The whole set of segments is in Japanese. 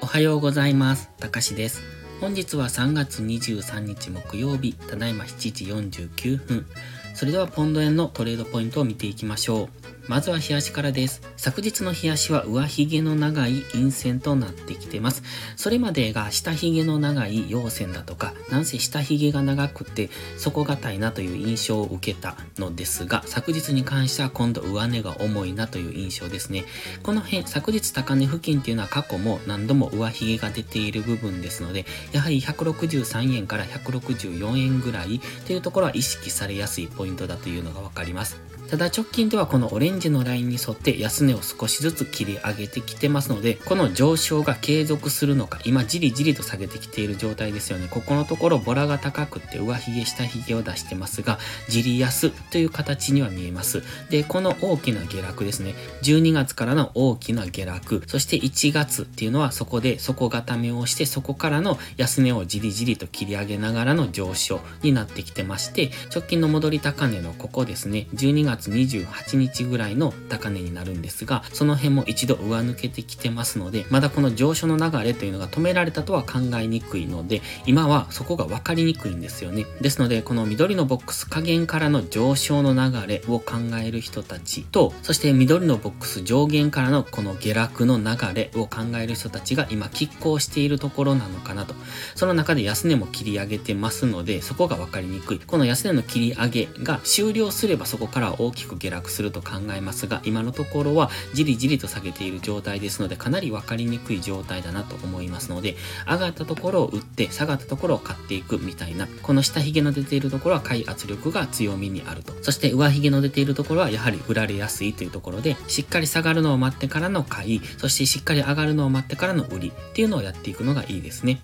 おはようございます。たかしです。本日は3月23日木曜日、ただいま7時49分。それではポンド円のトレードポイントを見ていきましょう。まずは冷やしからです。昨日の冷やしは上髭の長い陰線となってきてます。それまでが下髭の長い陽線だとか、なんせ下髭が長くて底堅いなという印象を受けたのですが、昨日に関しては今度上値が重いなという印象ですね。この辺、昨日高値付近っていうのは過去も何度も上髭が出ている部分ですので、やはり163円から164円ぐらいというところは意識されやすいポイントだというのがわかります。ただ直近ではこのオレンジのラインに沿って安値を少しずつ切り上げてきてますので、この上昇が継続するのか、今じりじりと下げてきている状態ですよね。ここのところボラが高くって上髭下髭を出してますが、じり安という形には見えます。で、この大きな下落ですね。12月からの大きな下落、そして1月っていうのはそこで底固めをして、そこからの安値をじりじりと切り上げながらの上昇になってきてまして、直近の戻り高値のここですね、12月28日ぐらいの高値になるんですが、その辺も一度上抜けてきてますので、まだこの上昇の流れというのが止められたとは考えにくいので、今はそこが分かりにくいんですよね。ですので、この緑のボックス下限からの上昇の流れを考える人たちと、そして緑のボックス上限からのこの下落の流れを考える人たちが今拮抗しているところなのかなと。その中で安値も切り上げてますので、そこが分かりにくい。この安値の切り上げが終了すればそこから大きく下落すると考えますが、今のところはじりじりと下げている状態ですので、かなり分かりにくい状態だなと思いますので、上がったところを売って、下がったところを買っていくみたいな、この下髭の出ているところは買い圧力が強みにあると。そして上髭の出ているところはやはり売られやすいというところで、しっかり下がるのを待ってからの買い、そしてしっかり上がるのを待ってからの売りっていうのをやっていくのがいいですね。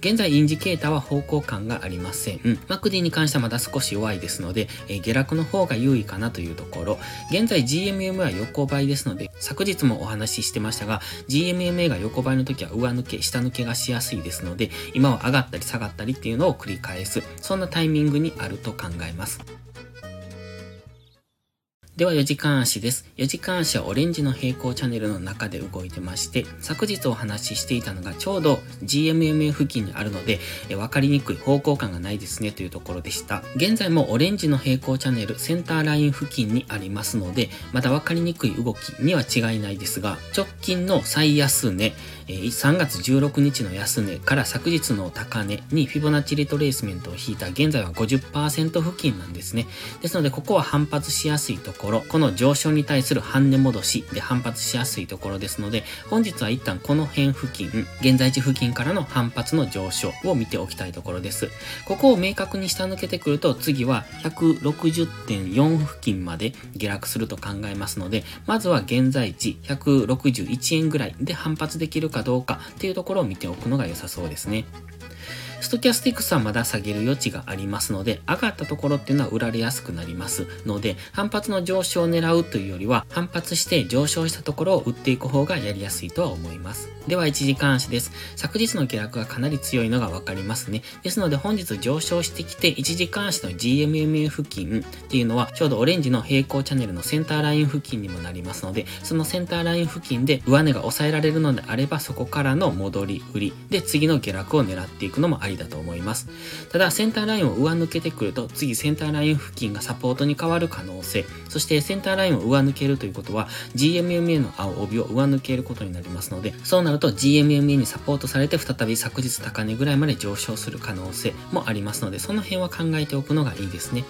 現在インジケーターは方向感がありません。マクディに関してはまだ少し弱いですので、え、下落の方が優位かなとというところ。現在 GMM は横ばいですので、昨日もお話ししてましたが、GMMA が横ばいの時は上抜け、下抜けがしやすいですので、今は上がったり下がったりっていうのを繰り返す、そんなタイミングにあると考えます。では4時間足です。4時間足はオレンジの平行チャンネルの中で動いてまして、昨日お話ししていたのがちょうど GMMA 付近にあるので、え分かりにくい方向感がないですねというところでした。現在もオレンジの平行チャンネルセンターライン付近にありますので、まだ分かりにくい動きには違いないですが、直近の最安値、3月16日の安値から昨日の高値にフィボナッチリトレースメントを引いた現在は50%付近なんですね。ですので、ここは反発しやすいところころ、この上昇に対する半値戻しで反発しやすいところですので、本日は一旦この辺付近、現在地付近からの反発の上昇を見ておきたいところです。ここを明確に下抜けてくると、次は160.4付近まで下落すると考えますので、まずは現在地161円ぐらいで反発できるかどうかっていうところを見ておくのが良さそうですね。ストキャスティックスはまだ下げる余地がありますので、上がったところっていうのは売られやすくなりますので、反発の上昇を狙うというよりは、反発して上昇したところを売っていく方がやりやすいとは思います。では、1時間足です。昨日の下落がかなり強いのがわかりますね。ですので、本日上昇してきて、1時間足の GMMA 付近っていうのは、ちょうどオレンジの平行チャンネルのセンターライン付近にもなりますので、そのセンターライン付近で上値が抑えられるのであれば、そこからの戻り売りで次の下落を狙っていくのもありだと思います。ただ、センターラインを上抜けてくると、次センターライン付近がサポートに変わる可能性、そしてセンターラインを上抜けるということは、GMMA の青帯を上抜けることになりますので、そうなると GMMA にサポートされて再び昨日高値ぐらいまで上昇する可能性もありますので、その辺は考えておくのがいいですね。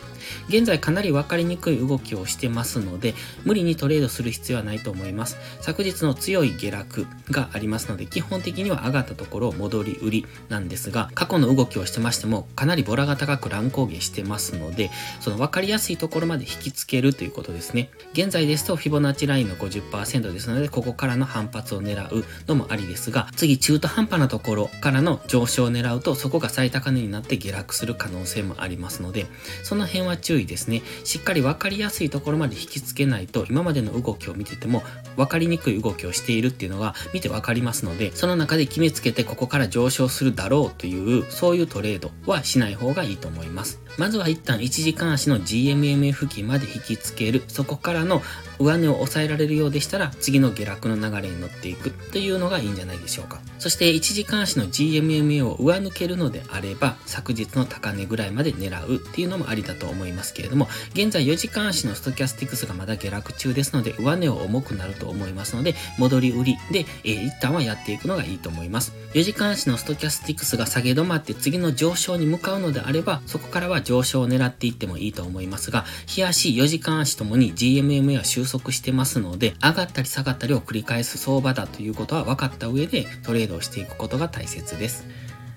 現在かなり分かりにくい動きをしてますので、無理にトレードする必要はないと思います。昨日の強い下落がありますので、基本的には上がったところを戻り売りなんですが、過去の動きをしてましても、かなりボラが高く乱高下してますので、その分かりやすいところまで引きつけるということですね。現在ですと、フィボナッチラインの50%ですので、ここからの反発を狙うのもありですが、次中途半端なところからの上昇を狙うと、そこが最高値になって下落する可能性もありますので、その辺は注意ですね。しっかり分かりやすいところまで引きつけないと、今までの動きを見てても、分かりにくい動きをしているっていうのが見て分かりますので、その中で決めつけてここから上昇するだろうといううそういうトレードはしない方がいいと思います。まずは一旦1時間足の GMMA 付近まで引きつける、そこからの上値を抑えられるようでしたら、次の下落の流れに乗っていくというのがいいんじゃないでしょうか。そして1時間足の GMMA を上抜けるのであれば、昨日の高値ぐらいまで狙うっていうのもありだと思いますけれども、現在4時間足のストキャスティクスがまだ下落中ですので、上値は重くなると思いますので、戻り売りで、えー、一旦はやっていくのがいいと思います。4時間足のストキャスティクスが下げ止まって次の上昇に向かうのであれば、そこからは上昇を狙っていってもいいと思いますが、日足、4時間足ともに GMMA は収束してますので、上がったり下がったりを繰り返す相場だということは分かった上でトレードをしていくことが大切です。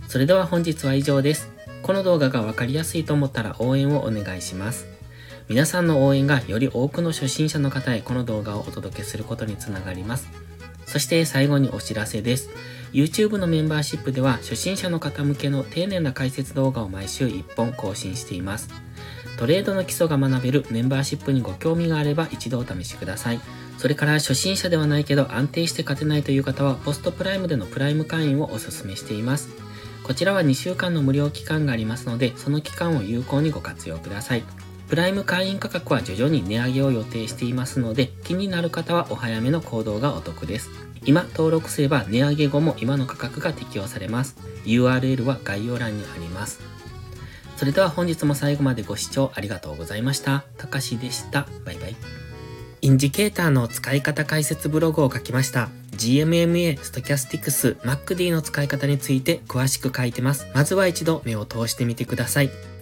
それでは本日は以上です。この動画が分かりやすいと思ったら応援をお願いします。皆さんの応援がより多くの初心者の方へこの動画をお届けすることにつながります。そして最後にお知らせです。YouTube のメンバーシップでは初心者の方向けの丁寧な解説動画を毎週1本更新しています。トレードの基礎が学べるメンバーシップにご興味があれば一度お試しください。それから初心者ではないけど安定して勝てないという方はポストプライムでのプライム会員をお勧めしています。こちらは2週間の無料期間がありますので、その期間を有効にご活用ください。プライム会員価格は徐々に値上げを予定していますので、気になる方はお早めの行動がお得です。今登録すれば値上げ後も今の価格が適用されます。URL は概要欄にあります。それでは本日も最後までご視聴ありがとうございました。たかしでした。バイバイ。インジケーターの使い方解説ブログを書きました。GMMA、ストキャスティクス、 MACD の使い方について詳しく書いてます。まずは一度目を通してみてください。